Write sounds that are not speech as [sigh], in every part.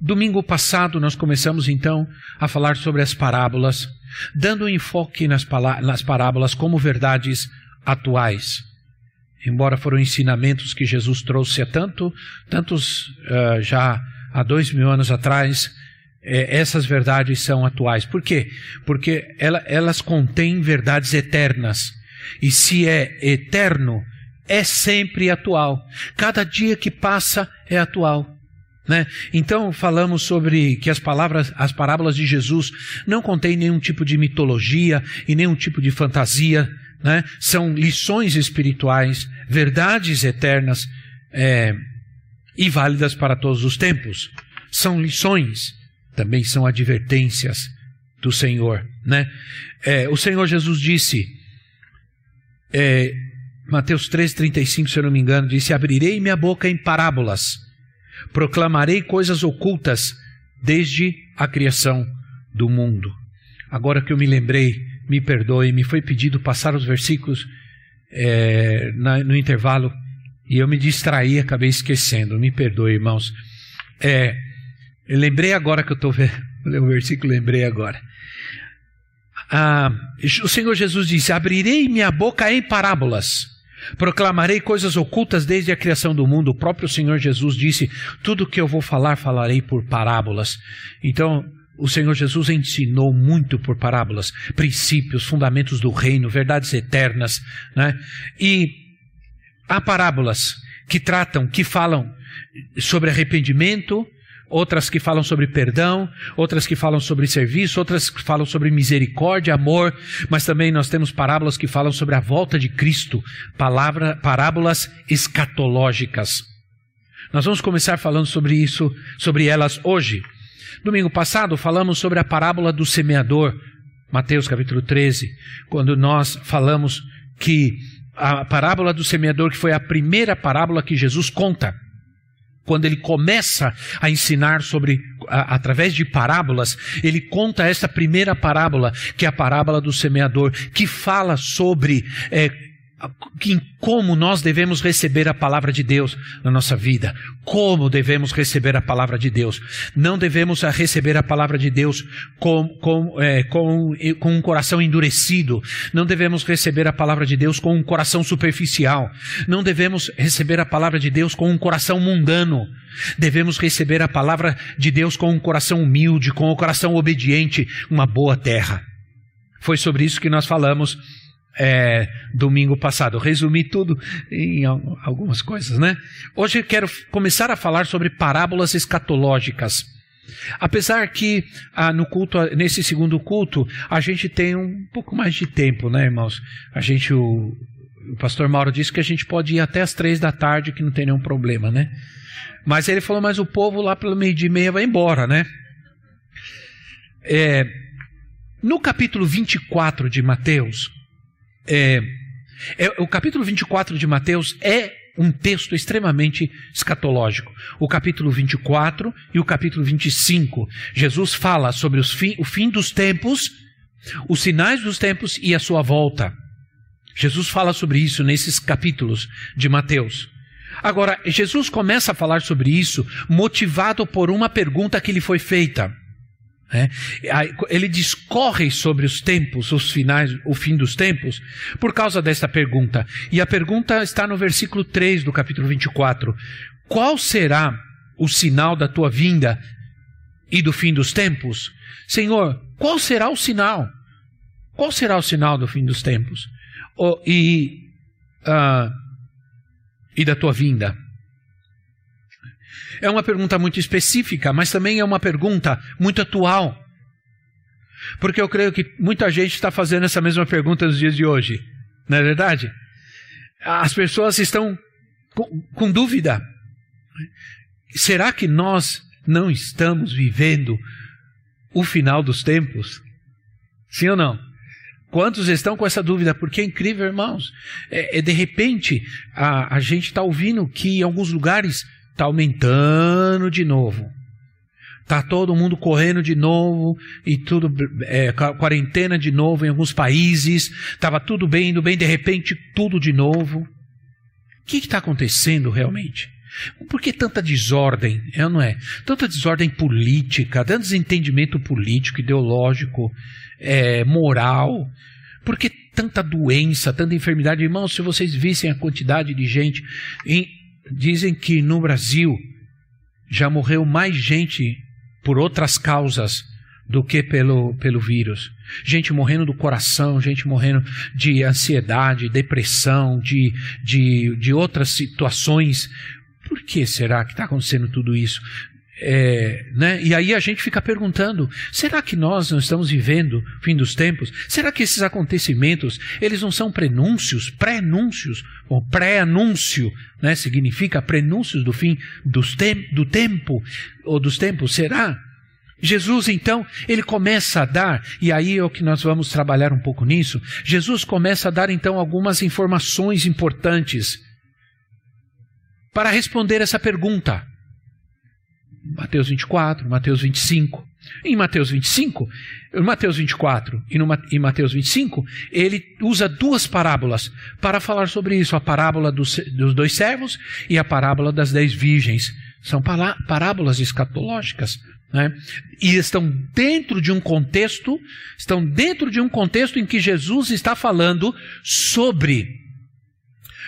Domingo passado nós começamos então a falar sobre as parábolas, dando enfoque nas, nas parábolas como verdades atuais. Embora foram ensinamentos que Jesus trouxe há tanto, tantos uh, já há dois mil anos atrás, é, essas verdades são atuais. Por quê? Porque ela, elas contêm verdades eternas. E se é eterno, é sempre atual. Cada dia que passa é atual. Né? Então falamos sobre que as palavras, as parábolas de Jesus não contêm nenhum tipo de mitologia e nenhum tipo de fantasia. Né? São lições espirituais, verdades eternas é, e válidas para todos os tempos. São lições também são advertências do Senhor. Né? É, o Senhor Jesus disse, é, Mateus 3,35, se eu não me engano, disse: Abrirei minha boca em parábolas, proclamarei coisas ocultas desde a criação do mundo. Agora que eu me lembrei, me perdoe, me foi pedido passar os versículos é, na, no intervalo e eu me distraí, acabei esquecendo. Me perdoe, irmãos. É, lembrei agora que eu estou vendo [laughs] o versículo, lembrei agora. Ah, o Senhor Jesus disse: Abrirei minha boca em parábolas, proclamarei coisas ocultas desde a criação do mundo. O próprio Senhor Jesus disse: Tudo que eu vou falar, falarei por parábolas. Então, o Senhor Jesus ensinou muito por parábolas, princípios, fundamentos do reino, verdades eternas, né? E há parábolas que tratam, que falam sobre arrependimento, outras que falam sobre perdão, outras que falam sobre serviço, outras que falam sobre misericórdia, amor, mas também nós temos parábolas que falam sobre a volta de Cristo, palavra, parábolas escatológicas. Nós vamos começar falando sobre isso, sobre elas hoje. Domingo passado falamos sobre a parábola do semeador, Mateus capítulo 13, quando nós falamos que a parábola do semeador, que foi a primeira parábola que Jesus conta, quando ele começa a ensinar sobre, a, através de parábolas, ele conta essa primeira parábola, que é a parábola do semeador, que fala sobre é, em como nós devemos receber a palavra de Deus na nossa vida, como devemos receber a palavra de Deus. Não devemos receber a palavra de Deus com, com, é, com, com um coração endurecido, não devemos receber a palavra de Deus com um coração superficial, não devemos receber a palavra de Deus com um coração mundano, devemos receber a palavra de Deus com um coração humilde, com um coração obediente, uma boa terra. Foi sobre isso que nós falamos é, domingo passado. Resumi tudo em algumas coisas, né? Hoje eu quero começar a falar sobre parábolas escatológicas. Apesar que ah, no culto, nesse segundo culto, a gente tem um pouco mais de tempo, né, irmãos? A gente, o, o pastor Mauro disse que a gente pode ir até as três da tarde, que não tem nenhum problema, né? Mas ele falou, mas o povo lá pelo meio de meia vai embora, né? É, no capítulo 24 de Mateus, é, é, o capítulo 24 de Mateus é um texto extremamente escatológico. O capítulo 24 e o capítulo 25. Jesus fala sobre fi, o fim dos tempos, os sinais dos tempos e a sua volta. Jesus fala sobre isso nesses capítulos de Mateus. Agora, Jesus começa a falar sobre isso motivado por uma pergunta que lhe foi feita. É, ele discorre sobre os tempos, os finais, o fim dos tempos, por causa desta pergunta. E a pergunta está no versículo 3 do capítulo 24: Qual será o sinal da tua vinda e do fim dos tempos? Senhor, qual será o sinal? Qual será o sinal do fim dos tempos? Oh, e, uh, e da tua vinda? É uma pergunta muito específica, mas também é uma pergunta muito atual. Porque eu creio que muita gente está fazendo essa mesma pergunta nos dias de hoje. Não é verdade? As pessoas estão com, com dúvida. Será que nós não estamos vivendo o final dos tempos? Sim ou não? Quantos estão com essa dúvida? Porque é incrível, irmãos. É, é de repente, a, a gente está ouvindo que em alguns lugares está aumentando de novo. Está todo mundo correndo de novo e tudo, é, quarentena de novo em alguns países. Estava tudo bem, indo bem, de repente tudo de novo. O que está acontecendo realmente? Por que tanta desordem? É não é? Tanta desordem política, tanto desentendimento político, ideológico, é, moral. Por que tanta doença, tanta enfermidade? Irmãos, se vocês vissem a quantidade de gente. Em, dizem que no Brasil já morreu mais gente por outras causas do que pelo, pelo vírus. Gente morrendo do coração, gente morrendo de ansiedade, depressão, de, de, de outras situações. Por que será que está acontecendo tudo isso? É, né? E aí a gente fica perguntando: será que nós não estamos vivendo o fim dos tempos? Será que esses acontecimentos eles não são prenúncios, pré-anúncios, ou pré-anúncio, né? significa prenúncios do fim dos tem do tempo ou dos tempos? Será? Jesus, então, ele começa a dar, e aí é o que nós vamos trabalhar um pouco nisso. Jesus começa a dar, então, algumas informações importantes para responder essa pergunta. Mateus 24, Mateus 25. Em Mateus 25, em Mateus 24 e no, em Mateus 25, ele usa duas parábolas para falar sobre isso: a parábola dos, dos dois servos e a parábola das dez virgens. São parábolas escatológicas. Né? E estão dentro de um contexto, estão dentro de um contexto em que Jesus está falando sobre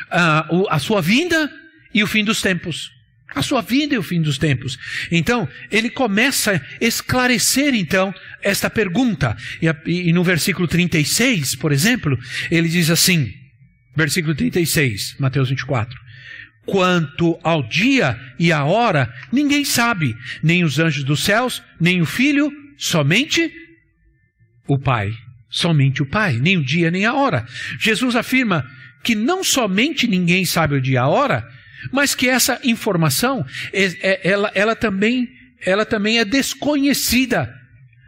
uh, a sua vinda e o fim dos tempos. A sua vida e o fim dos tempos. Então, ele começa a esclarecer, então, esta pergunta. E, e no versículo 36, por exemplo, ele diz assim, versículo 36, Mateus 24. Quanto ao dia e à hora, ninguém sabe, nem os anjos dos céus, nem o filho, somente o Pai. Somente o Pai, nem o dia nem a hora. Jesus afirma que não somente ninguém sabe o dia e a hora, mas que essa informação, é, é, ela, ela, também, ela também é desconhecida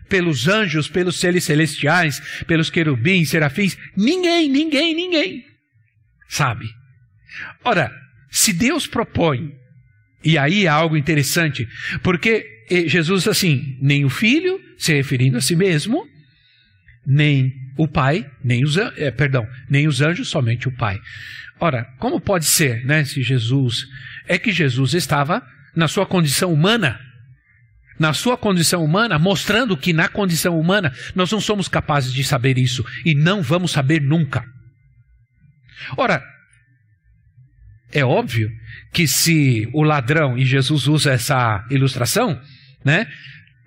pelos anjos, pelos seres celestiais, pelos querubins, serafins. Ninguém, ninguém, ninguém sabe. Ora, se Deus propõe, e aí é algo interessante, porque Jesus assim, nem o filho, se referindo a si mesmo, nem o pai, nem os, é, perdão, nem os anjos, somente o pai. Ora, como pode ser, né, se Jesus. É que Jesus estava na sua condição humana. Na sua condição humana, mostrando que na condição humana nós não somos capazes de saber isso e não vamos saber nunca. Ora, é óbvio que se o ladrão, e Jesus usa essa ilustração, né?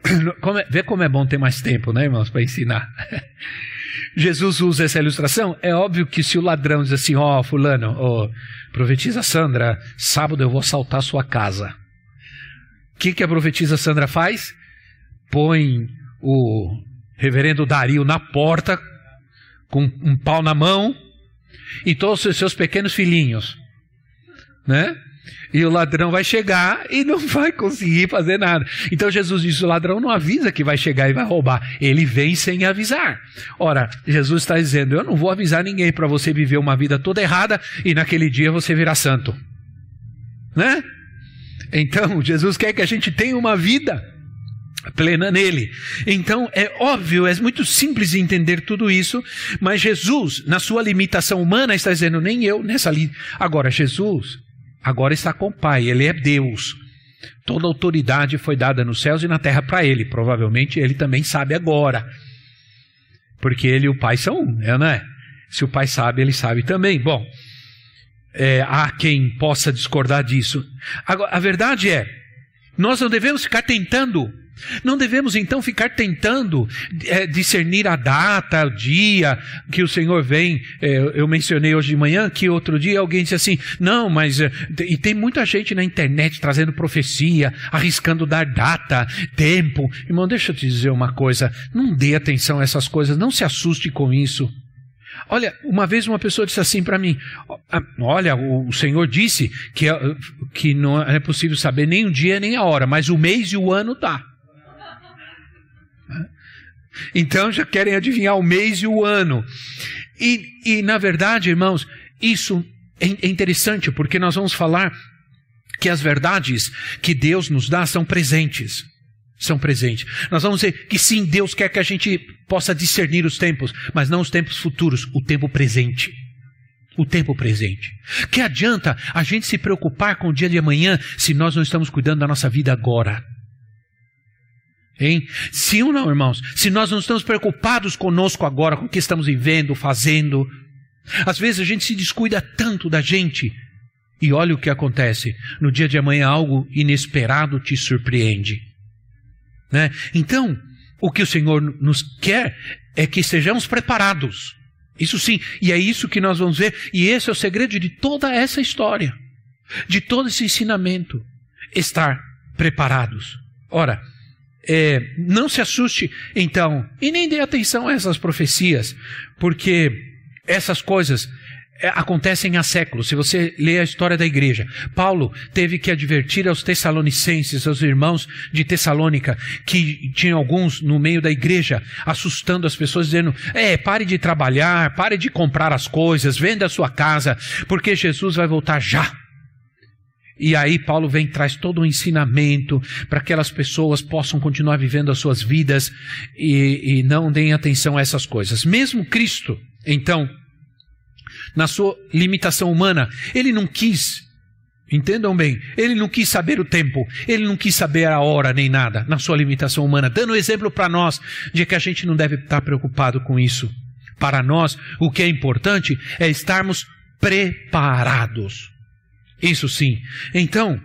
[clears throat] Como é, vê como é bom ter mais tempo, né, irmãos, para ensinar. [laughs] Jesus usa essa ilustração, é óbvio que se o ladrão diz assim, ó, oh, fulano, oh, profetiza Sandra, sábado eu vou assaltar sua casa. O que, que a profetisa Sandra faz? Põe o reverendo Dario na porta, com um pau na mão, e todos os seus pequenos filhinhos, né? E o ladrão vai chegar e não [laughs] vai conseguir fazer nada. Então Jesus diz: o ladrão não avisa que vai chegar e vai roubar. Ele vem sem avisar. Ora, Jesus está dizendo: eu não vou avisar ninguém para você viver uma vida toda errada e naquele dia você virar santo. Né? Então, Jesus quer que a gente tenha uma vida plena nele. Então, é óbvio, é muito simples entender tudo isso, mas Jesus, na sua limitação humana, está dizendo, nem eu nessa li... Agora, Jesus agora está com o Pai, ele é Deus. Toda autoridade foi dada nos céus e na terra para ele. Provavelmente ele também sabe agora. Porque ele e o Pai são um, né, não é? Se o Pai sabe, ele sabe também. Bom, é, há quem possa discordar disso. Agora, a verdade é, nós não devemos ficar tentando não devemos então ficar tentando é, discernir a data, o dia que o Senhor vem. É, eu mencionei hoje de manhã que outro dia alguém disse assim: não, mas. É, e tem muita gente na internet trazendo profecia, arriscando dar data, tempo. Irmão, deixa eu te dizer uma coisa: não dê atenção a essas coisas, não se assuste com isso. Olha, uma vez uma pessoa disse assim para mim: Olha, o Senhor disse que, que não é possível saber nem o dia nem a hora, mas o mês e o ano tá. [laughs] Então já querem adivinhar o mês e o ano. E, e na verdade, irmãos, isso é, é interessante porque nós vamos falar que as verdades que Deus nos dá são presentes. São presentes. Nós vamos dizer que sim, Deus quer que a gente possa discernir os tempos, mas não os tempos futuros, o tempo presente. O tempo presente. Que adianta a gente se preocupar com o dia de amanhã se nós não estamos cuidando da nossa vida agora? Hein? Sim ou não, irmãos? Se nós não estamos preocupados conosco agora, com o que estamos vivendo, fazendo. Às vezes a gente se descuida tanto da gente. E olha o que acontece. No dia de amanhã, algo inesperado te surpreende. Né? Então, o que o Senhor nos quer é que estejamos preparados. Isso sim, e é isso que nós vamos ver, e esse é o segredo de toda essa história, de todo esse ensinamento. Estar preparados. Ora, é, não se assuste, então, e nem dê atenção a essas profecias, porque essas coisas acontecem há séculos. Se você lê a história da igreja, Paulo teve que advertir aos tessalonicenses, aos irmãos de Tessalônica, que tinha alguns no meio da igreja, assustando as pessoas, dizendo: É, pare de trabalhar, pare de comprar as coisas, venda a sua casa, porque Jesus vai voltar já. E aí Paulo vem traz todo um ensinamento para que aquelas pessoas possam continuar vivendo as suas vidas e, e não deem atenção a essas coisas. Mesmo Cristo, então, na sua limitação humana, ele não quis, entendam bem, ele não quis saber o tempo, ele não quis saber a hora nem nada, na sua limitação humana, dando exemplo para nós de que a gente não deve estar preocupado com isso. Para nós, o que é importante é estarmos preparados. Isso sim. Então,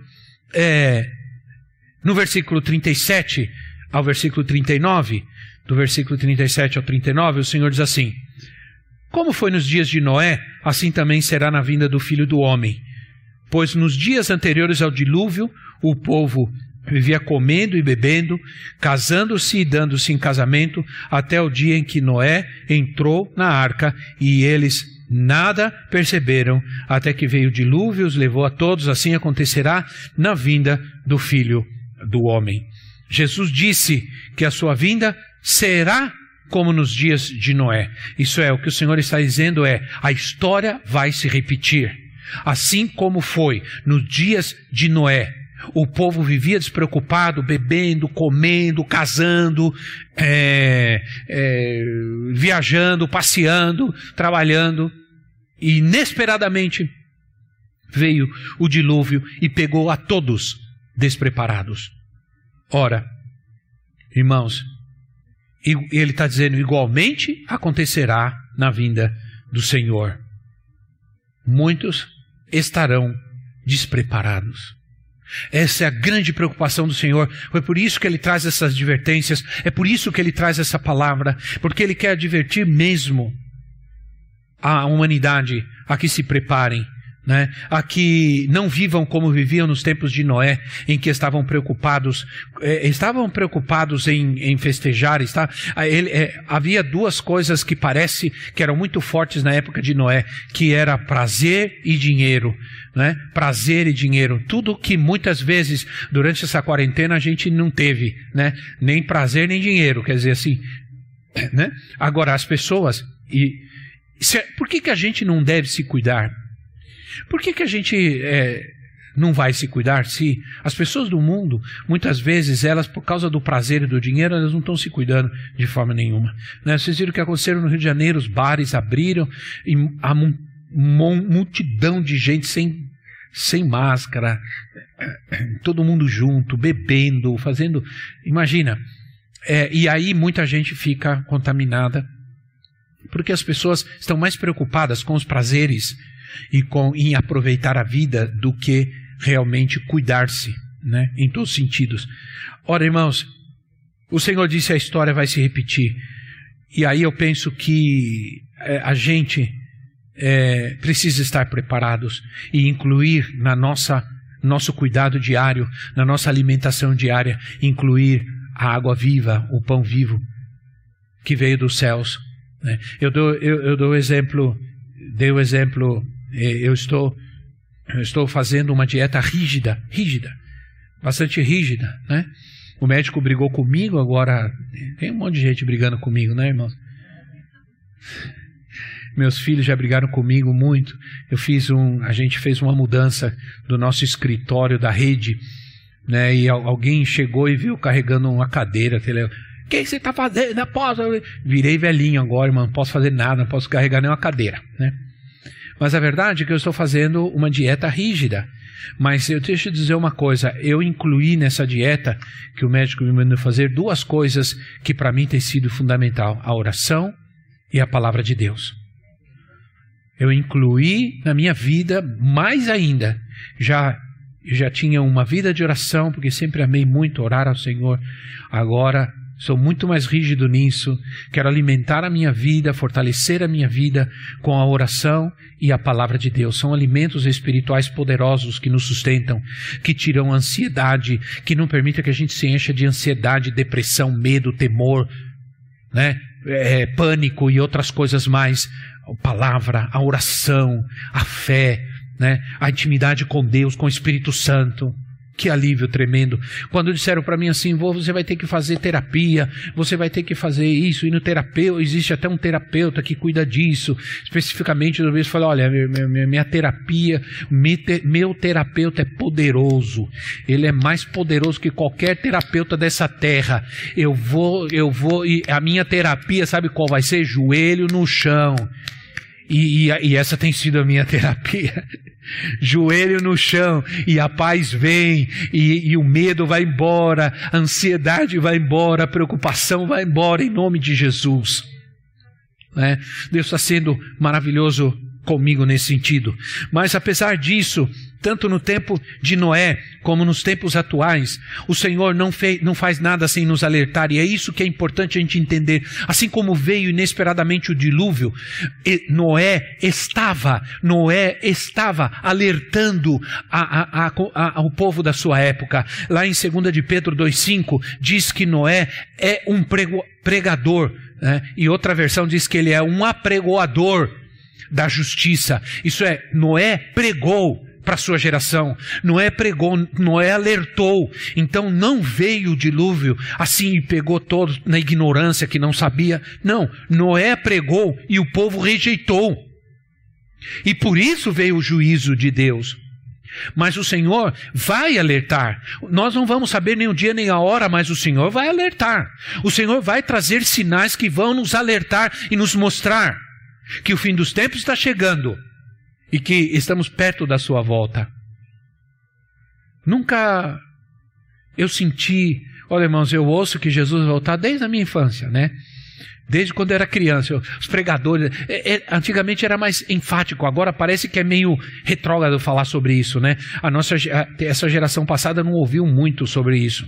é, no versículo 37 ao versículo 39, do versículo 37 ao 39, o Senhor diz assim: como foi nos dias de Noé, assim também será na vinda do filho do homem. Pois nos dias anteriores ao dilúvio, o povo vivia comendo e bebendo, casando-se e dando-se em casamento, até o dia em que Noé entrou na arca e eles nada perceberam, até que veio o dilúvio e os levou a todos. Assim acontecerá na vinda do filho do homem. Jesus disse que a sua vinda será como nos dias de Noé. Isso é, o que o Senhor está dizendo é: a história vai se repetir. Assim como foi nos dias de Noé, o povo vivia despreocupado, bebendo, comendo, casando, é, é, viajando, passeando, trabalhando, e inesperadamente veio o dilúvio e pegou a todos despreparados. Ora, irmãos, e ele está dizendo: igualmente acontecerá na vinda do Senhor. Muitos estarão despreparados. Essa é a grande preocupação do Senhor. Foi por isso que ele traz essas advertências, é por isso que ele traz essa palavra, porque ele quer advertir mesmo a humanidade a que se preparem né, a que não vivam como viviam nos tempos de Noé, em que estavam preocupados, eh, estavam preocupados em, em festejar. Está, ele, eh, havia duas coisas que parece que eram muito fortes na época de Noé, que era prazer e dinheiro. Né? Prazer e dinheiro, tudo que muitas vezes durante essa quarentena a gente não teve, né? Nem prazer nem dinheiro, quer dizer assim, né? Agora as pessoas e por que que a gente não deve se cuidar? Por que, que a gente é, não vai se cuidar se as pessoas do mundo, muitas vezes, elas, por causa do prazer e do dinheiro, elas não estão se cuidando de forma nenhuma. Né? Vocês viram o que aconteceu no Rio de Janeiro, os bares abriram e a multidão de gente sem, sem máscara, [coughs] todo mundo junto, bebendo, fazendo. Imagina. É, e aí muita gente fica contaminada, porque as pessoas estão mais preocupadas com os prazeres e com, em aproveitar a vida do que realmente cuidar-se, né? em todos os sentidos. Ora, irmãos, o Senhor disse a história vai se repetir. E aí eu penso que é, a gente é, precisa estar preparados e incluir na nossa nosso cuidado diário, na nossa alimentação diária, incluir a água viva, o pão vivo que veio dos céus Né? Eu dou eu, eu dou exemplo, dei o exemplo, eu estou eu estou fazendo uma dieta rígida, rígida, bastante rígida, né? O médico brigou comigo, agora tem um monte de gente brigando comigo, né, irmãos? Meus filhos já brigaram comigo muito. Eu fiz um, a gente fez uma mudança do nosso escritório da rede, né? E alguém chegou e viu carregando uma cadeira. O que você está fazendo? Posso. Virei velhinho agora, irmão. Não posso fazer nada, não posso carregar nenhuma cadeira, né? Mas a verdade é que eu estou fazendo uma dieta rígida. Mas eu deixo dizer uma coisa: eu incluí nessa dieta que o médico me mandou fazer duas coisas que para mim tem sido fundamental: a oração e a palavra de Deus. Eu incluí na minha vida mais ainda. Já já tinha uma vida de oração, porque sempre amei muito orar ao Senhor. Agora sou muito mais rígido nisso. Quero alimentar a minha vida, fortalecer a minha vida com a oração e a palavra de Deus. São alimentos espirituais poderosos que nos sustentam, que tiram a ansiedade, que não permitem que a gente se encha de ansiedade, depressão, medo, temor, né? É, pânico e outras coisas mais a palavra, a oração, a fé, né? a intimidade com Deus, com o Espírito Santo. Que alívio tremendo. Quando disseram para mim assim, você vai ter que fazer terapia, você vai ter que fazer isso, e no terapeuta, existe até um terapeuta que cuida disso. Especificamente, eu falei, olha, minha, minha terapia, meu terapeuta é poderoso. Ele é mais poderoso que qualquer terapeuta dessa terra. Eu vou, eu vou, e a minha terapia, sabe qual vai ser? Joelho no chão e, e, e, essa tem sido a minha [laughs] terapia. Joelho no chão e a paz vem, e, e o medo vai embora, a ansiedade vai embora, a preocupação vai embora em nome de Jesus. É, Deus está sendo maravilhoso comigo nesse sentido. Mas apesar disso, tanto no tempo de Noé como nos tempos atuais, o Senhor não, fez, não faz nada sem nos alertar, e é isso que é importante a gente entender. Assim como veio inesperadamente o dilúvio, Noé estava, Noé estava alertando a, a, a, povo da sua época. Lá em 2 de Pedro 2,5 diz que Noé é um prego, pregador, né? e outra versão diz que ele é um apregoador da justiça. Isso é, Noé pregou para a sua geração. Noé pregou, Noé alertou. Então não veio o dilúvio assim e pegou todos na ignorância que não sabia. Não, Noé pregou e o povo rejeitou. E por isso veio o juízo de Deus. Mas o Senhor vai alertar. Nós não vamos saber nem o dia nem a hora, mas o Senhor vai alertar. O Senhor vai trazer sinais que vão nos alertar e nos mostrar que o fim dos tempos está chegando e que estamos perto da sua volta. Nunca eu senti, olha irmãos, eu ouço que Jesus voltar desde a minha infância, né? Desde quando eu era criança, os pregadores, é, é, antigamente era mais enfático, agora parece que é meio retrógrado falar sobre isso, né? A nossa, a, essa geração passada não ouviu muito sobre isso.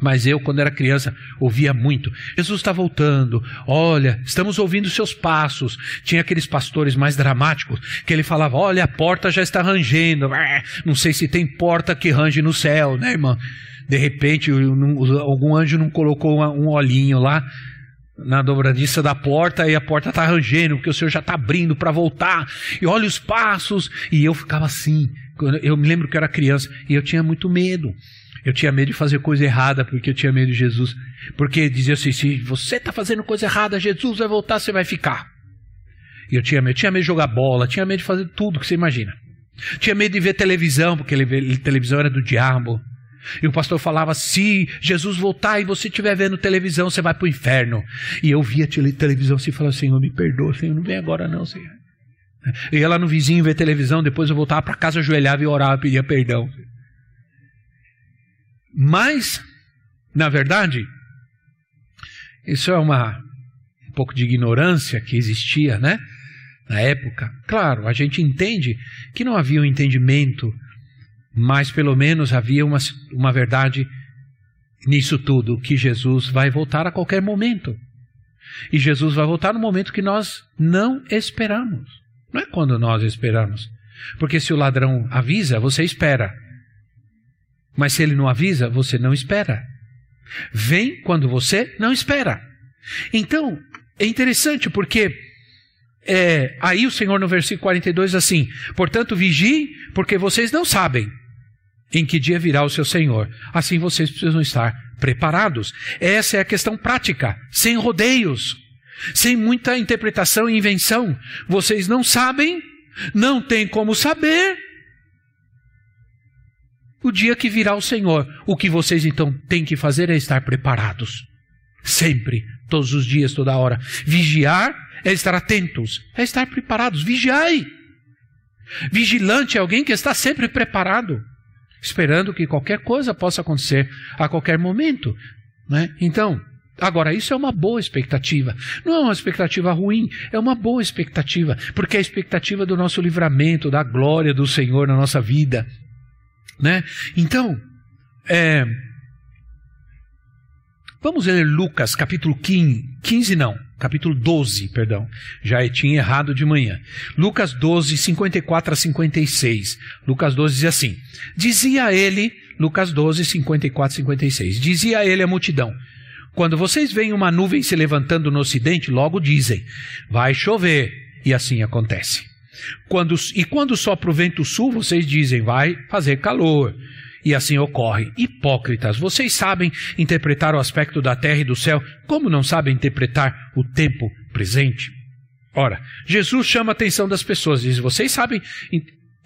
Mas eu, quando era criança, ouvia muito. Jesus está voltando. Olha, estamos ouvindo seus passos. Tinha aqueles pastores mais dramáticos que ele falava: Olha, a porta já está rangendo. Não sei se tem porta que range no céu, né, irmã? De repente, algum anjo não colocou um olhinho lá na dobradiça da porta e a porta está rangendo, porque o Senhor já está abrindo para voltar. E olha os passos. E eu ficava assim. Eu me lembro que eu era criança e eu tinha muito medo. Eu tinha medo de fazer coisa errada porque eu tinha medo de Jesus. Porque dizia assim: se você está fazendo coisa errada, Jesus vai voltar, você vai ficar. E eu tinha medo. tinha medo de jogar bola, tinha medo de fazer tudo que você imagina. Tinha medo de ver televisão, porque ele, televisão era do diabo. E o pastor falava: se Jesus voltar e você estiver vendo televisão, você vai para o inferno. E eu via televisão assim e falava: Senhor, me perdoa, Senhor, não vem agora não, Senhor. Eu ia lá no vizinho ver televisão, depois eu voltava para casa, ajoelhava e orava, pedia perdão. Mas, na verdade, isso é uma um pouco de ignorância que existia, né? Na época. Claro, a gente entende que não havia um entendimento, mas pelo menos havia uma, uma verdade nisso tudo, que Jesus vai voltar a qualquer momento. E Jesus vai voltar no momento que nós não esperamos. Não é quando nós esperamos. Porque se o ladrão avisa, você espera. Mas se ele não avisa, você não espera. Vem quando você não espera. Então, é interessante porque é, aí o Senhor no versículo 42 assim: Portanto, vigiem, porque vocês não sabem em que dia virá o seu Senhor. Assim vocês precisam estar preparados. Essa é a questão prática, sem rodeios, sem muita interpretação e invenção. Vocês não sabem, não tem como saber o dia que virá o Senhor. O que vocês então têm que fazer é estar preparados. Sempre, todos os dias, toda hora. Vigiar é estar atentos, é estar preparados. Vigiai. Vigilante é alguém que está sempre preparado, esperando que qualquer coisa possa acontecer a qualquer momento. Né? Então, Agora, isso é uma boa expectativa. Não é uma expectativa ruim, é uma boa expectativa, porque é a expectativa do nosso livramento, da glória do Senhor na nossa vida. Né? Então, é, vamos ler Lucas capítulo 15, 15 não, capítulo 12, perdão. Já tinha errado de manhã. Lucas 12, 54 a 56. Lucas 12 diz assim: Dizia ele, Lucas 12, 54 a 56. Dizia ele a multidão: Quando vocês veem uma nuvem se levantando no ocidente, logo dizem: Vai chover. E assim acontece. Quando, e quando sopra o vento sul, vocês dizem, vai fazer calor. E assim ocorre. Hipócritas, vocês sabem interpretar o aspecto da terra e do céu, como não sabem interpretar o tempo presente? Ora, Jesus chama a atenção das pessoas, diz: vocês sabem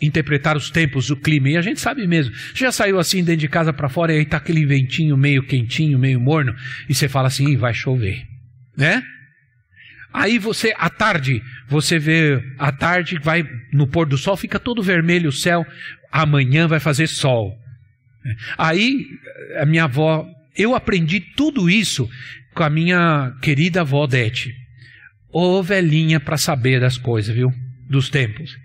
interpretar os tempos, o clima, e a gente sabe mesmo. Já saiu assim dentro de casa para fora e aí tá aquele ventinho meio quentinho, meio morno, e você fala assim: vai chover, né? Aí você, à tarde, você vê, à tarde, vai no pôr do sol, fica todo vermelho o céu, amanhã vai fazer sol. Aí, a minha avó, eu aprendi tudo isso com a minha querida avó Dete. Ô velhinha para saber das coisas, viu? Dos tempos.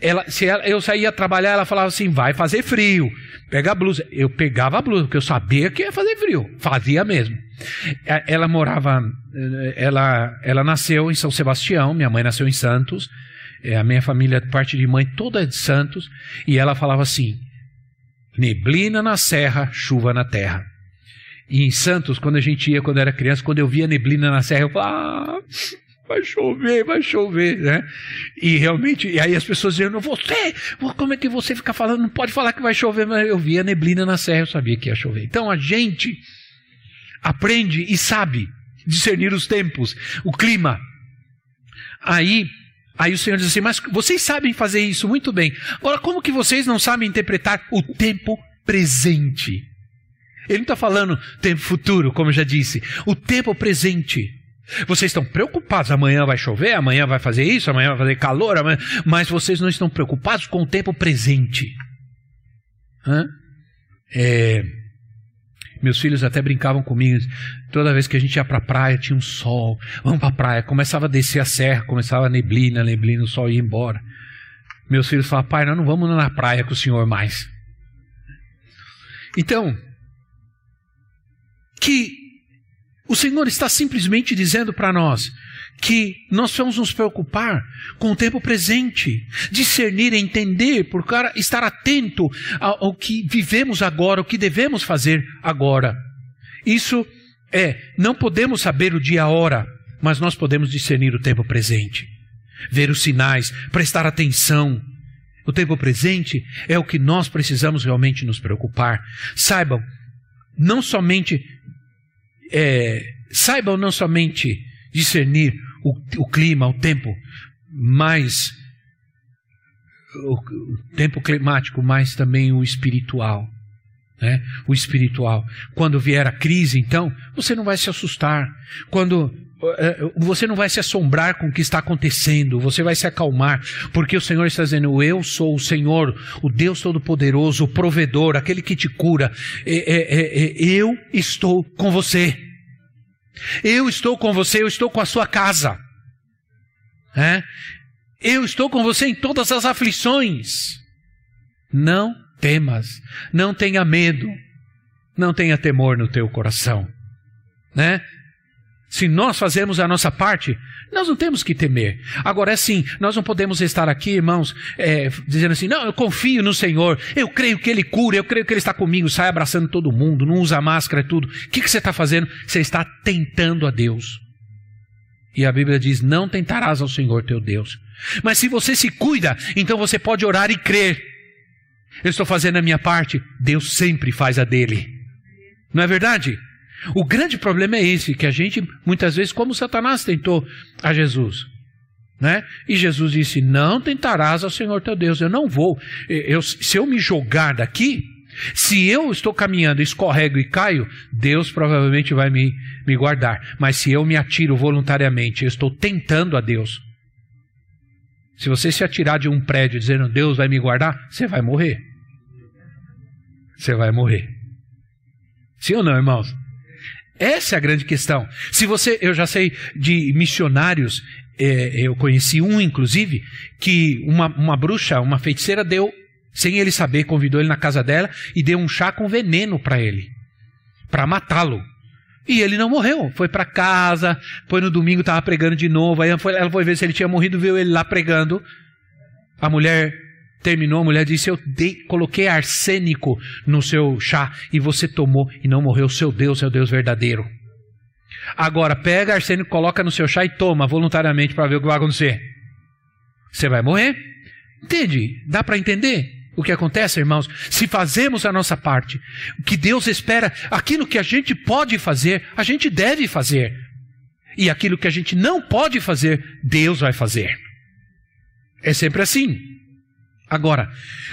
Ela, se ela, eu saía trabalhar, ela falava assim: vai fazer frio, pega a blusa. Eu pegava a blusa, porque eu sabia que ia fazer frio, fazia mesmo. É, ela morava, eh, ela, ela nasceu em São Sebastião, minha mãe nasceu em Santos, é, a minha família, parte de mãe, toda é de Santos, e ela falava assim: neblina na serra, chuva na terra. E em Santos, quando a gente ia, quando era criança, quando eu via neblina na serra, eu falava, ah, vai chover, vai chover, né? E realmente, e aí as pessoas diziam, você, como é que você fica falando, não pode falar que vai chover, mas eu via neblina na serra, eu sabia que ia chover. Então a gente aprende e sabe discernir os tempos, o clima. Aí, aí o Senhor diz assim: Mas vocês sabem fazer isso muito bem. Agora, como que vocês não sabem interpretar o tempo presente? Ele não está falando tempo futuro, como eu já disse, o tempo presente. Vocês estão preocupados, amanhã vai chover, amanhã vai fazer isso, amanhã vai fazer calor, amanhã... mas vocês não estão preocupados com o tempo presente. É, meus filhos até brincavam comigo. Toda vez que a gente ia para a praia, tinha um sol. Vamos para a praia. Começava a descer a serra, começava a neblina, neblina, o sol ia embora. Meus filhos falavam, pai, nós não vamos na praia com o senhor mais. Então, que o Senhor está simplesmente dizendo para nós que nós vamos nos preocupar com o tempo presente, discernir, entender, por estar atento ao, que vivemos agora, o que devemos fazer agora. Isso é, não podemos saber o dia e a hora, mas nós podemos discernir o tempo presente, ver os sinais, prestar atenção. O tempo presente é o que nós precisamos realmente nos preocupar. Saibam, não somente é, saibam não somente discernir o, o clima, o tempo, mas o, o tempo climático, mas também o espiritual. Né? O espiritual. Quando vier a crise, então, você não vai se assustar. Quando você não vai se assombrar com o que está acontecendo, você vai se acalmar, porque o Senhor está dizendo: Eu sou o Senhor, o Deus Todo-Poderoso, o provedor, aquele que te cura. É, é, é, eu estou com você. Eu estou com você, eu estou com a sua casa. É? Eu estou com você em todas as aflições. Não temas, não tenha medo, não tenha temor no teu coração. Né? Se nós fazemos a nossa parte, nós não temos que temer. Agora é sim, nós não podemos estar aqui, irmãos, é, dizendo assim: não, eu confio no Senhor, eu creio que Ele cura, eu creio que Ele está comigo, sai abraçando todo mundo, não usa máscara e tudo. O que, que você está fazendo? Você está tentando a Deus. E a Bíblia diz: Não tentarás ao Senhor teu Deus. Mas se você se cuida, então você pode orar e crer. Eu estou fazendo a minha parte, Deus sempre faz a dele. Não é verdade? O grande problema é esse, que a gente, muitas vezes, como Satanás tentou a Jesus. Né? E Jesus disse: Não tentarás ao Senhor teu Deus, eu não vou. Eu, se eu me jogar daqui, se eu estou caminhando, escorrego e caio, Deus provavelmente vai me, me guardar. Mas se eu me atiro voluntariamente, eu estou tentando a Deus. Se você se atirar de um prédio dizendo Deus vai me guardar, você vai morrer. Você vai morrer. Sim ou não, irmãos? Essa é a grande questão. Se você, eu já sei de missionários, é, eu conheci um inclusive, que uma, uma bruxa, uma feiticeira deu sem ele saber, convidou ele na casa dela e deu um chá com veneno para ele, para matá-lo. E ele não morreu. Foi para casa, foi no domingo, estava pregando de novo. Aí ela foi, ela foi ver se ele tinha morrido, viu ele lá pregando. A mulher terminou, a mulher disse: Eu dei, coloquei arsênico no seu chá e você tomou e não morreu. Seu Deus é o Deus verdadeiro. Agora, pega arsênico, coloca no seu chá e toma voluntariamente para ver o que vai acontecer. Você vai morrer. Entende? Dá para entender? o que acontece, irmãos, se fazemos a nossa parte, o que Deus espera, aquilo que a gente pode fazer, a gente deve fazer. E aquilo que a gente não pode fazer, Deus vai fazer. É sempre assim. Agora,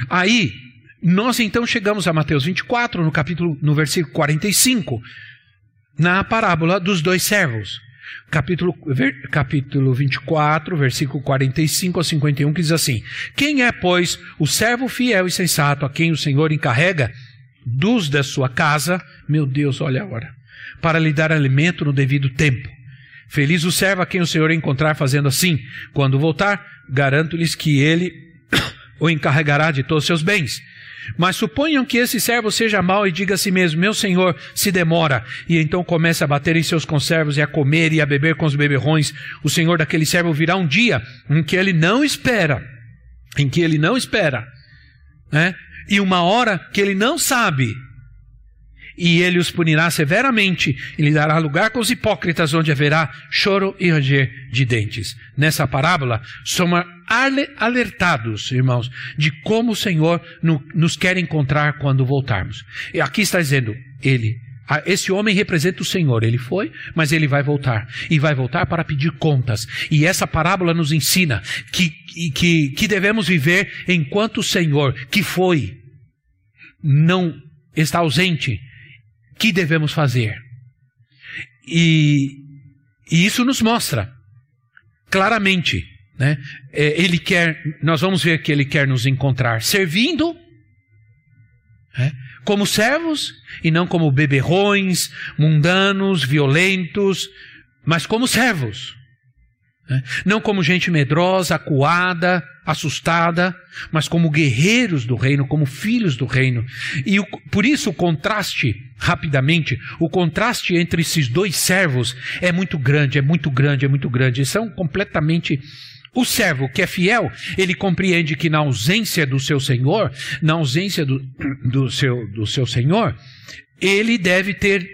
aí, nós então chegamos a Mateus 24, no capítulo, no versículo 45, na parábola dos dois servos capítulo, ver, capítulo 24, versículo 45 a 51, que diz assim: Quem é, pois, o servo fiel e sensato a quem o Senhor encarrega dos da sua casa, meu Deus, olha a hora, para lhe dar alimento no devido tempo. Feliz o servo a quem o Senhor encontrar fazendo assim. Quando voltar, garanto-lhes que ele o encarregará de todos os seus bens. Mas suponham que esse servo seja mau e diga a si mesmo: Meu senhor se demora, e então começa a bater em seus conservos e a comer e a beber com os beberrões. O senhor daquele servo virá um dia em que ele não espera, em que ele não espera, né? e uma hora que ele não sabe, e ele os punirá severamente, e lhe dará lugar com os hipócritas, onde haverá choro e ranger de dentes. Nessa parábola, somos alertados, irmãos, de como o Senhor nos quer encontrar quando voltarmos. E aqui está dizendo, ele, esse homem representa o Senhor. Ele foi, mas ele vai voltar. E vai voltar para pedir contas. E essa parábola nos ensina que, que, que devemos viver enquanto o Senhor, que foi, não está ausente, que devemos fazer? E, e isso nos mostra claramente, né? É, ele quer, nós vamos ver que ele quer nos encontrar servindo, né? como servos e não como beberrões, mundanos, violentos, mas como servos. Né? Não como gente medrosa, acuada, assustada, mas como guerreiros do reino, como filhos do reino. E o, por isso o contraste, rapidamente, o contraste entre esses dois servos é muito grande, é muito grande, é muito grande. Eles são completamente. O servo que é fiel, ele compreende que na ausência do seu senhor, na ausência do, do, seu, do seu senhor, ele deve ter,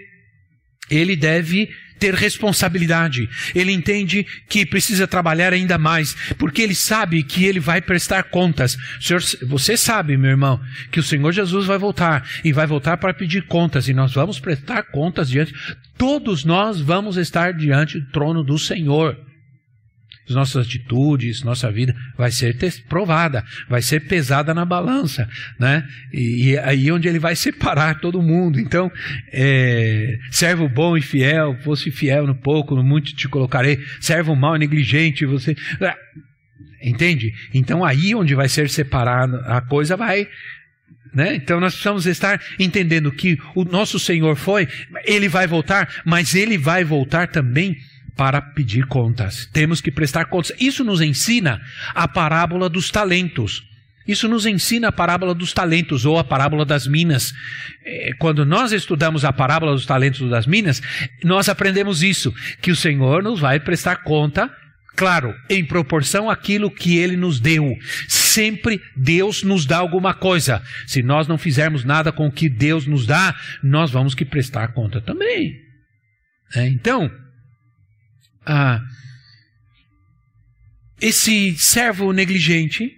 ele deve ter responsabilidade. Ele entende que precisa trabalhar ainda mais, porque ele sabe que ele vai prestar contas. Senhor, você sabe, meu irmão, que o Senhor Jesus vai voltar e vai voltar para pedir contas e nós vamos prestar contas diante. Todos nós vamos estar diante do trono do Senhor as nossas atitudes, nossa vida vai ser provada, vai ser pesada na balança, né? E, e aí onde ele vai separar todo mundo. Então, é, servo bom e fiel, fosse fiel no pouco, no muito te colocarei. Servo mau e negligente, você ah, entende? Então aí onde vai ser separado a coisa vai né? Então nós precisamos estar entendendo que o nosso Senhor foi, ele vai voltar, mas ele vai voltar também para pedir contas. Temos que prestar contas. Isso nos ensina a parábola dos talentos. Isso nos ensina a parábola dos talentos ou a parábola das minas. É, quando nós estudamos a parábola dos talentos das minas, nós aprendemos isso, que o Senhor nos vai prestar conta, claro, em proporção àquilo que ele nos deu. Sempre Deus nos dá alguma coisa. Se nós não fizermos nada com o que Deus nos dá, nós vamos que prestar conta também. É, então, ah, esse servo negligente,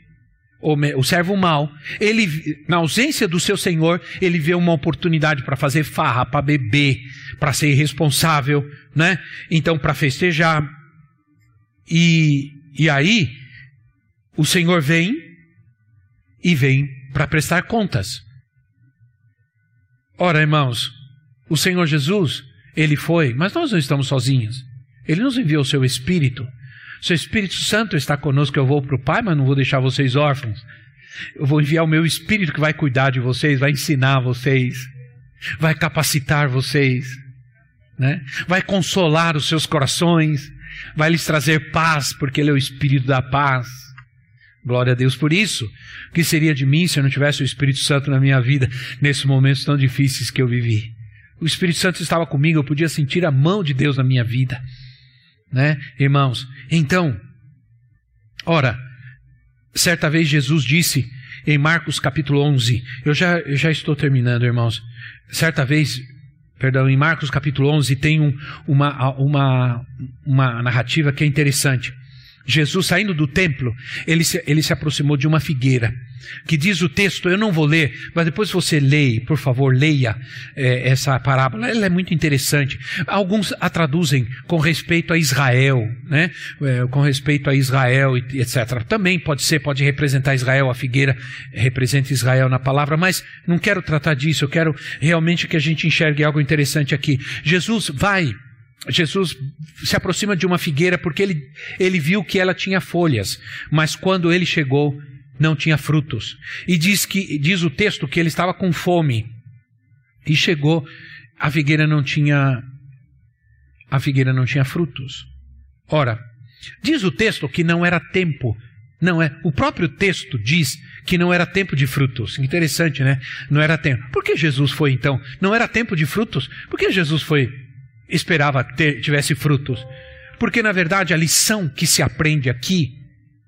o servo mau, ele, na ausência do seu senhor, ele vê uma oportunidade para fazer farra, para beber, para ser irresponsável, né? Então, para festejar. E, e aí, o senhor vem e vem para prestar contas. Ora, irmãos, o Senhor Jesus, ele foi, mas nós não estamos sozinhos. Ele nos enviou o seu Espírito. Seu Espírito Santo está conosco. Eu vou para o Pai, mas não vou deixar vocês órfãos. Eu vou enviar o meu Espírito que vai cuidar de vocês, vai ensinar vocês, vai capacitar vocês, né? vai consolar os seus corações, vai lhes trazer paz, porque Ele é o Espírito da paz. Glória a Deus por isso. O que seria de mim se eu não tivesse o Espírito Santo na minha vida nesses momentos tão difíceis que eu vivi? O Espírito Santo estava comigo, eu podia sentir a mão de Deus na minha vida né, irmãos? Então, ora, certa vez Jesus disse em Marcos capítulo 11, eu já, eu já estou terminando, irmãos. Certa vez, perdão, em Marcos capítulo 11 tem um, uma, uma, uma narrativa que é interessante. Jesus saindo do templo, ele se, ele se aproximou de uma figueira que diz o texto, eu não vou ler, mas depois você leia, por favor, leia é, essa parábola, ela é muito interessante. Alguns a traduzem com respeito a Israel, né? É, com respeito a Israel, etc. Também pode ser, pode representar Israel, a figueira representa Israel na palavra, mas não quero tratar disso, eu quero realmente que a gente enxergue algo interessante aqui. Jesus vai Jesus se aproxima de uma figueira porque ele, ele viu que ela tinha folhas, mas quando ele chegou, não tinha frutos. E diz que diz o texto que ele estava com fome. E chegou, a figueira não tinha a figueira não tinha frutos. Ora, diz o texto que não era tempo. Não é, o próprio texto diz que não era tempo de frutos. Interessante, né? Não era tempo. Por que Jesus foi então? Não era tempo de frutos? Por que Jesus foi esperava ter tivesse frutos? Porque na verdade a lição que se aprende aqui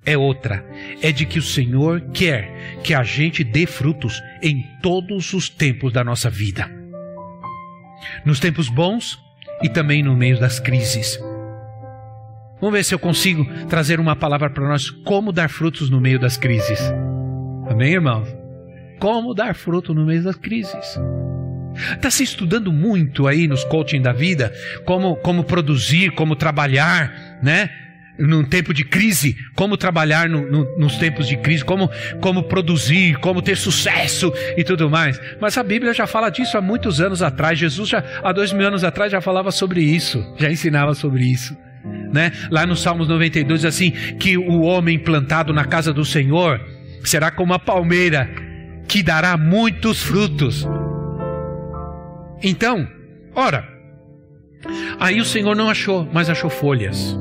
é outra. É de que o Senhor quer que a gente dê frutos em todos os tempos da nossa vida. Nos tempos bons e também no meio das crises. Vamos ver se eu consigo trazer uma palavra para nós como dar frutos no meio das crises. Amém, irmãos? Como dar fruto no meio das crises. Está se estudando muito aí nos coaching da vida, como, como produzir, como trabalhar, né? num tempo de crise, como trabalhar no, no, nos tempos de crise, como, como produzir, como ter sucesso e tudo mais. Mas a Bíblia já fala disso há muitos anos atrás. Jesus já há dois mil anos atrás já falava sobre isso, já ensinava sobre isso. Né? Lá no Salmos 92 assim que o homem plantado na casa do Senhor será como a palmeira que dará muitos frutos. Então, ora, aí o Senhor não achou, mas achou folhas.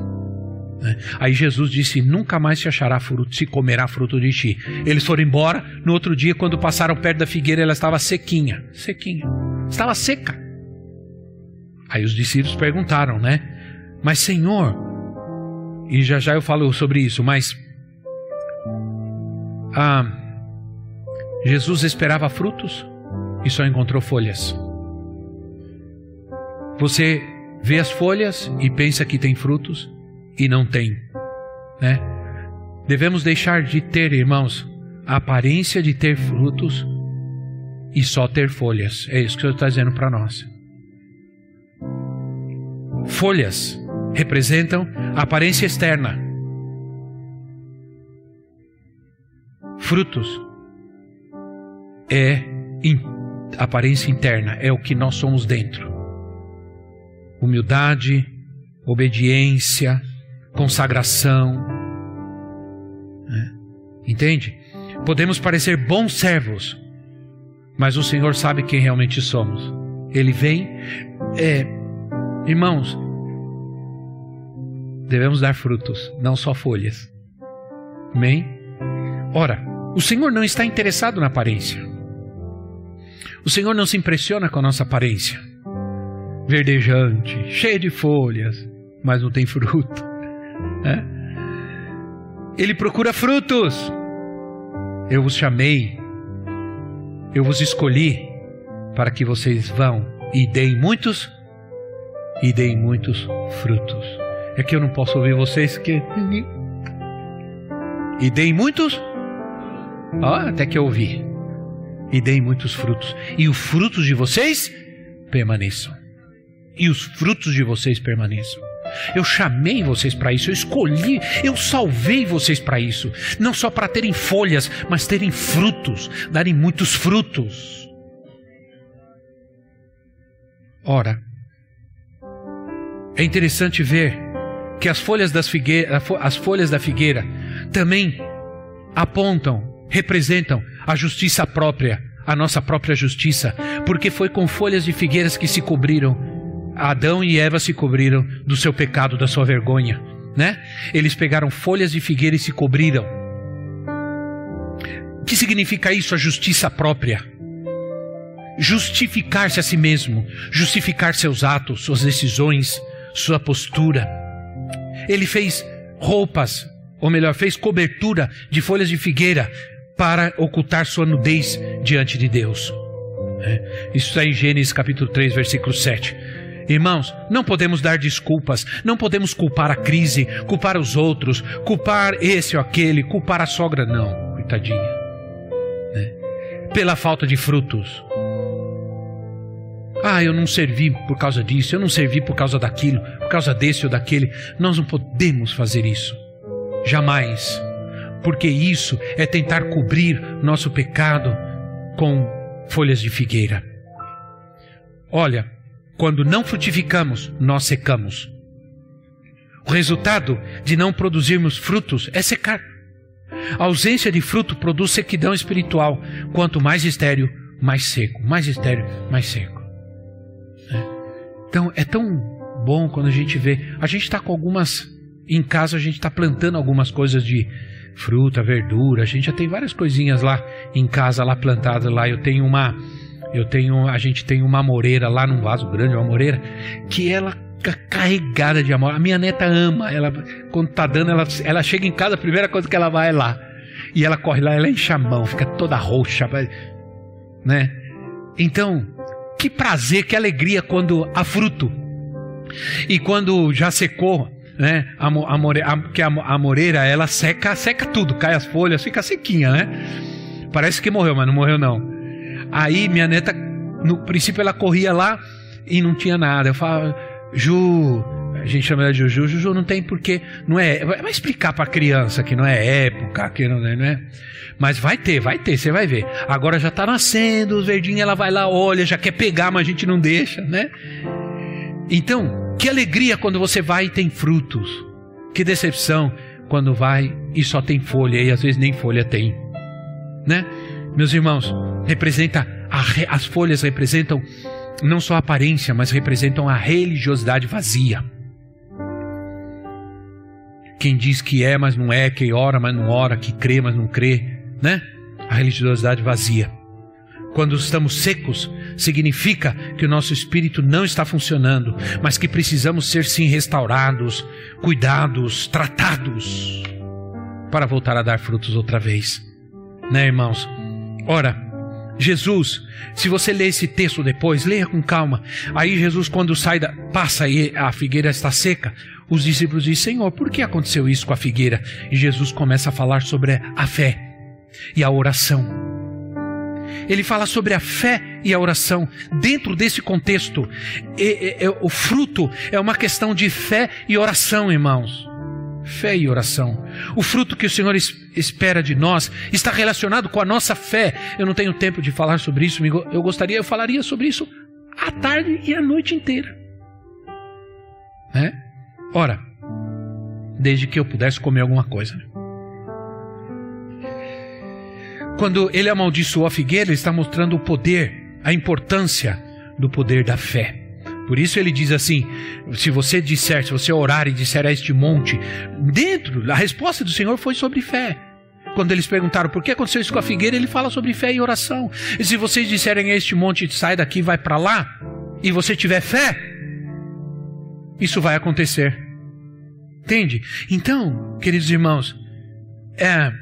Né? Aí Jesus disse: Nunca mais se achará fruto, se comerá fruto de ti. Eles foram embora. No outro dia, quando passaram perto da figueira, ela estava sequinha. Sequinha. Estava seca. Aí os discípulos perguntaram, né? Mas Senhor, e já já eu falo sobre isso, mas ah, Jesus esperava frutos e só encontrou folhas. Você vê as folhas e pensa que tem frutos, e não tem, né? Devemos deixar de ter, irmãos, a aparência de ter frutos e só ter folhas. É isso que o Senhor está dizendo para nós. Folhas representam a aparência externa. Frutos é in, aparência interna, é o que nós somos dentro. Humildade, obediência, consagração. Né? Entende? Podemos parecer bons servos, mas o Senhor sabe quem realmente somos. Ele vem, é, irmãos, devemos dar frutos, não só folhas. Amém? Ora, o Senhor não está interessado na aparência. O Senhor não se impressiona com a nossa aparência. Verdejante, cheia de folhas, mas não tem fruto. É. Ele procura frutos. Eu vos chamei, eu vos escolhi para que vocês vão e deem muitos e deem muitos frutos. É que eu não posso ouvir vocês que E deem muitos. Ó, até que eu ouvi. E deem muitos frutos. E os frutos de vocês permaneçam. E os frutos de vocês permaneçam. Eu chamei vocês para isso, eu escolhi, eu salvei vocês para isso. Não só para terem folhas, mas terem frutos, darem muitos frutos. Ora, é interessante ver que as folhas, das figueira, as folhas da figueira também apontam, representam a justiça própria, a nossa própria justiça, porque foi com folhas de figueiras que se cobriram Adão e Eva se cobriram do seu pecado, da sua vergonha, né? Eles pegaram folhas de figueira e se cobriram. O que significa isso? A justiça própria. Justificar-se a si mesmo, justificar seus atos, suas decisões, sua postura. Ele fez roupas, ou melhor, fez cobertura de folhas de figueira para ocultar sua nudez diante de Deus. É, isso está em Gênesis capítulo 3, versículo 7. Irmãos, não podemos dar desculpas, não podemos culpar a crise, culpar os outros, culpar esse ou aquele, culpar a sogra, não, coitadinha. Né? Pela falta de frutos. Ah, eu não servi por causa disso, eu não servi por causa daquilo, por causa desse ou daquele. Nós não podemos fazer isso. Jamais. Porque isso é tentar cobrir nosso pecado com folhas de figueira. Olha, quando não frutificamos, nós secamos. O resultado de não produzirmos frutos é secar. A ausência de fruto produz sequidão espiritual. Quanto mais estéreo, mais seco. Mais estéreo, mais seco. É. Então é tão bom quando a gente vê. A gente está com algumas. Em casa a gente está plantando algumas coisas de fruta, verdura. A gente já tem várias coisinhas lá em casa, lá plantadas lá. Eu tenho uma eu tenho, a gente tem uma moreira lá num vaso grande, uma moreira, que ela carregada de amor. A minha neta ama, ela quando tá dando, ela, ela chega em casa, a primeira coisa que ela vai é lá. E ela corre lá, ela enche a mão, fica toda roxa, né? Então, que prazer, que alegria quando há fruto. E quando já secou, né? A, a, a, que a, a moreira, ela seca, seca tudo, cai as folhas, fica sequinha, né? Parece que morreu, mas não morreu não. Aí minha neta, no princípio, ela corria lá e não tinha nada. Eu falava, Ju, a gente chama ela de Juju, Juju não tem porquê, não é, vai explicar para criança que não é época, que não é, não é, mas vai ter, vai ter, você vai ver. Agora já tá nascendo, os verdinhos, ela vai lá, olha, já quer pegar, mas a gente não deixa, né? Então, que alegria quando você vai e tem frutos. Que decepção quando vai e só tem folha e às vezes nem folha tem, né? Meus irmãos, representa a, as folhas representam não só a aparência, mas representam a religiosidade vazia. Quem diz que é, mas não é, que ora, mas não ora, que crê, mas não crê, né? A religiosidade vazia. Quando estamos secos, significa que o nosso espírito não está funcionando, mas que precisamos ser sim restaurados, cuidados, tratados, para voltar a dar frutos outra vez. Né, irmãos? Ora, Jesus, se você ler esse texto depois, leia com calma. Aí Jesus, quando sai da, passa e a figueira está seca, os discípulos dizem: Senhor, por que aconteceu isso com a figueira? E Jesus começa a falar sobre a fé e a oração. Ele fala sobre a fé e a oração dentro desse contexto. E, e, o fruto é uma questão de fé e oração, irmãos fé e oração. O fruto que o Senhor espera de nós está relacionado com a nossa fé. Eu não tenho tempo de falar sobre isso, eu gostaria, eu falaria sobre isso à tarde e à noite inteira. Né? Ora, desde que eu pudesse comer alguma coisa. Né? Quando ele amaldiçoou a figueira, ele está mostrando o poder, a importância do poder da fé. Por isso ele diz assim: se você disser, se você orar e disser a este monte, dentro, a resposta do Senhor foi sobre fé. Quando eles perguntaram por que aconteceu isso com a figueira, ele fala sobre fé e oração. E se vocês disserem a este monte, sai daqui, vai para lá, e você tiver fé, isso vai acontecer. Entende? Então, queridos irmãos, é,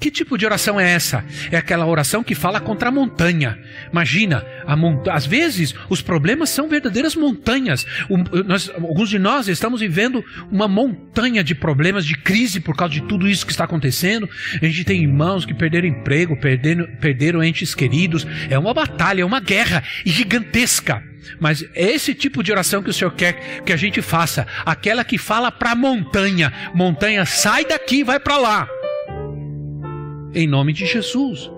Que tipo de oração é essa? É aquela oração que fala contra a montanha. Imagina, a às vezes os problemas são verdadeiras montanhas. O, nós, alguns de nós estamos vivendo uma montanha de problemas, de crise por causa de tudo isso que está acontecendo. A gente tem irmãos que perderam emprego, perderam, perderam entes queridos. É uma batalha, é uma guerra gigantesca. Mas é esse tipo de oração que o Senhor quer que a gente faça. Aquela que fala para a montanha: montanha, sai daqui, vai para lá em nome de Jesus.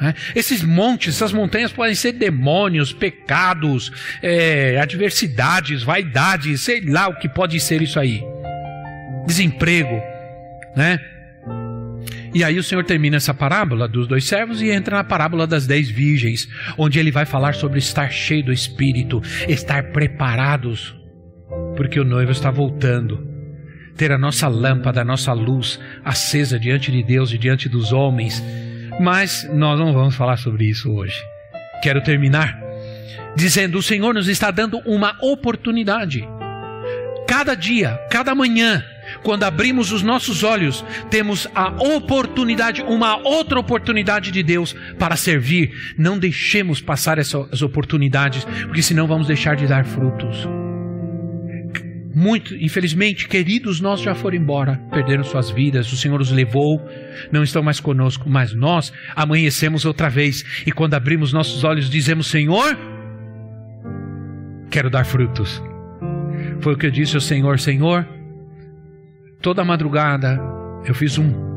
É, esses montes, essas montanhas podem ser demônios, pecados, é, adversidades, vaidades, sei lá o que pode ser isso aí. Desemprego, né? E aí o Senhor termina essa parábola dos dois servos e entra na parábola das dez virgens, onde ele vai falar sobre estar cheio do Espírito, estar preparados, porque o noivo está voltando ter a nossa lâmpada, a nossa luz acesa diante de Deus e diante dos homens. Mas nós não vamos falar sobre isso hoje. Quero terminar dizendo: o Senhor nos está dando uma oportunidade. Cada dia, cada manhã, quando abrimos os nossos olhos, temos a oportunidade, uma outra oportunidade de Deus para servir. Não deixemos passar essas oportunidades, porque senão vamos deixar de dar frutos. Muito, infelizmente, queridos nossos já foram embora, perderam suas vidas, o Senhor os levou, não estão mais conosco, mas nós amanhecemos outra vez. E quando abrimos nossos olhos dizemos: Senhor, quero dar frutos. Foi o que eu disse ao Senhor: Senhor, toda madrugada eu fiz um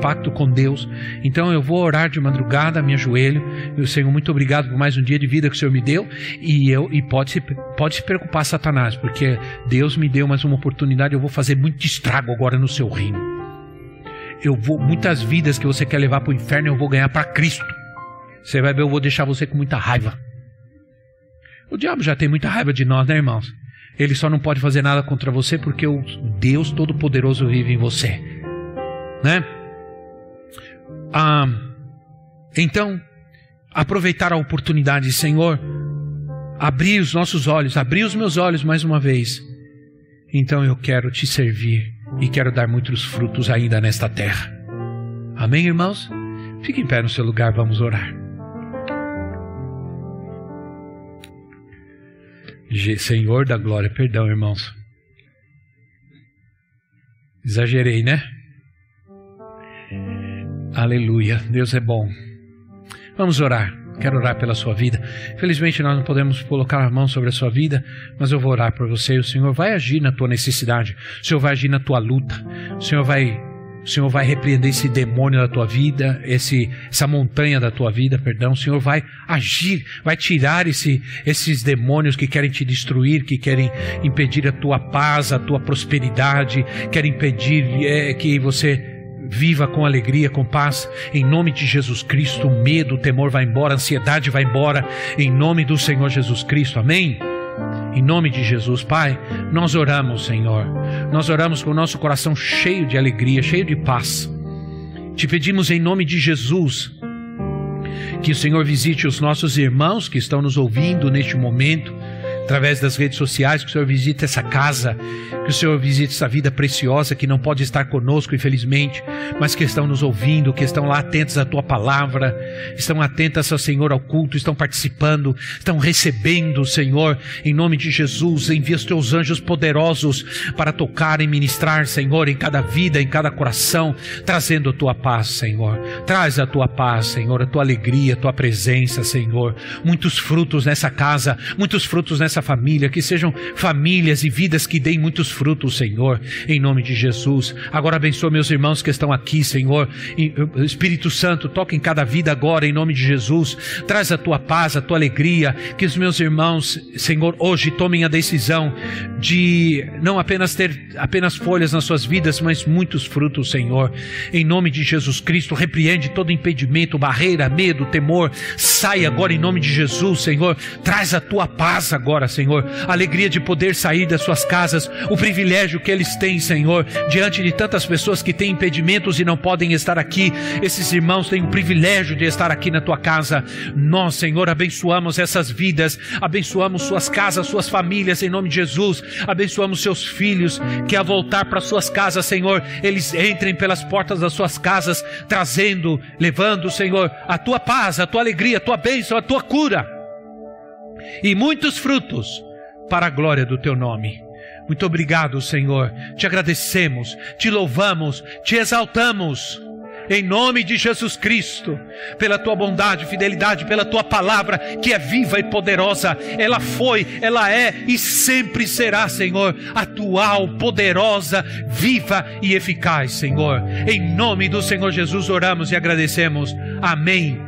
pacto com Deus. Então eu vou orar de madrugada, me ajoelho. Meu Senhor, muito obrigado por mais um dia de vida que o Senhor me deu. E eu e pode se, pode se preocupar, Satanás, porque Deus me deu mais uma oportunidade. Eu vou fazer muito estrago agora no seu reino. Eu vou muitas vidas que você quer levar para o inferno, eu vou ganhar para Cristo. Você vai ver, eu vou deixar você com muita raiva. O diabo já tem muita raiva de nós, né, irmãos? Ele só não pode fazer nada contra você porque o Deus Todo-Poderoso vive em você, né? Ah, então, aproveitar a oportunidade, Senhor, abrir os nossos olhos, abrir os meus olhos mais uma vez. Então eu quero te servir e quero dar muitos frutos ainda nesta terra. Amém, irmãos? Fique em pé no seu lugar, vamos orar. Senhor da glória, perdão, irmãos. Exagerei, né? Aleluia, Deus é bom. Vamos orar. Quero orar pela sua vida. Felizmente nós não podemos colocar a mão sobre a sua vida, mas eu vou orar por você. O Senhor vai agir na tua necessidade. O Senhor vai agir na tua luta. O Senhor vai, o Senhor vai repreender esse demônio da tua vida, esse, essa montanha da tua vida, perdão. O Senhor vai agir, vai tirar esse, esses demônios que querem te destruir, que querem impedir a tua paz, a tua prosperidade, querem impedir é, que você Viva com alegria, com paz, em nome de Jesus Cristo. O medo, o temor vai embora, a ansiedade vai embora, em nome do Senhor Jesus Cristo. Amém? Em nome de Jesus, Pai, nós oramos, Senhor. Nós oramos com o nosso coração cheio de alegria, cheio de paz. Te pedimos em nome de Jesus que o Senhor visite os nossos irmãos que estão nos ouvindo neste momento através das redes sociais, que o Senhor visite essa casa, que o Senhor visite essa vida preciosa que não pode estar conosco, infelizmente, mas que estão nos ouvindo, que estão lá atentos à tua palavra, estão atentas ao Senhor ao culto, estão participando, estão recebendo, Senhor, em nome de Jesus, envia os teus anjos poderosos para tocar e ministrar, Senhor, em cada vida, em cada coração, trazendo a tua paz, Senhor. Traz a tua paz, Senhor, a tua alegria, a tua presença, Senhor. Muitos frutos nessa casa, muitos frutos nessa família, que sejam famílias e vidas que deem muitos frutos, Senhor, em nome de Jesus. Agora abençoa meus irmãos que estão aqui, Senhor. Espírito Santo, toca em cada vida agora, em nome de Jesus. Traz a tua paz, a tua alegria, que os meus irmãos, Senhor, hoje tomem a decisão de não apenas ter apenas folhas nas suas vidas, mas muitos frutos, Senhor. Em nome de Jesus Cristo, repreende todo impedimento, barreira, medo, temor. Sai agora em nome de Jesus, Senhor. Traz a tua paz agora, Senhor. A alegria de poder sair das suas casas, o privilégio que eles têm, Senhor, diante de tantas pessoas que têm impedimentos e não podem estar aqui. Esses irmãos têm o privilégio de estar aqui na tua casa. Nós, Senhor, abençoamos essas vidas, abençoamos suas casas, suas famílias, em nome de Jesus. Abençoamos seus filhos que, a voltar para suas casas, Senhor, eles entrem pelas portas das suas casas, trazendo, levando, Senhor, a tua paz, a tua alegria, a tua bênção, a tua cura e muitos frutos para a glória do teu nome. Muito obrigado, Senhor. Te agradecemos, te louvamos, te exaltamos em nome de Jesus Cristo, pela tua bondade, fidelidade, pela tua palavra que é viva e poderosa. Ela foi, ela é e sempre será, Senhor, atual, poderosa, viva e eficaz, Senhor. Em nome do Senhor Jesus oramos e agradecemos. Amém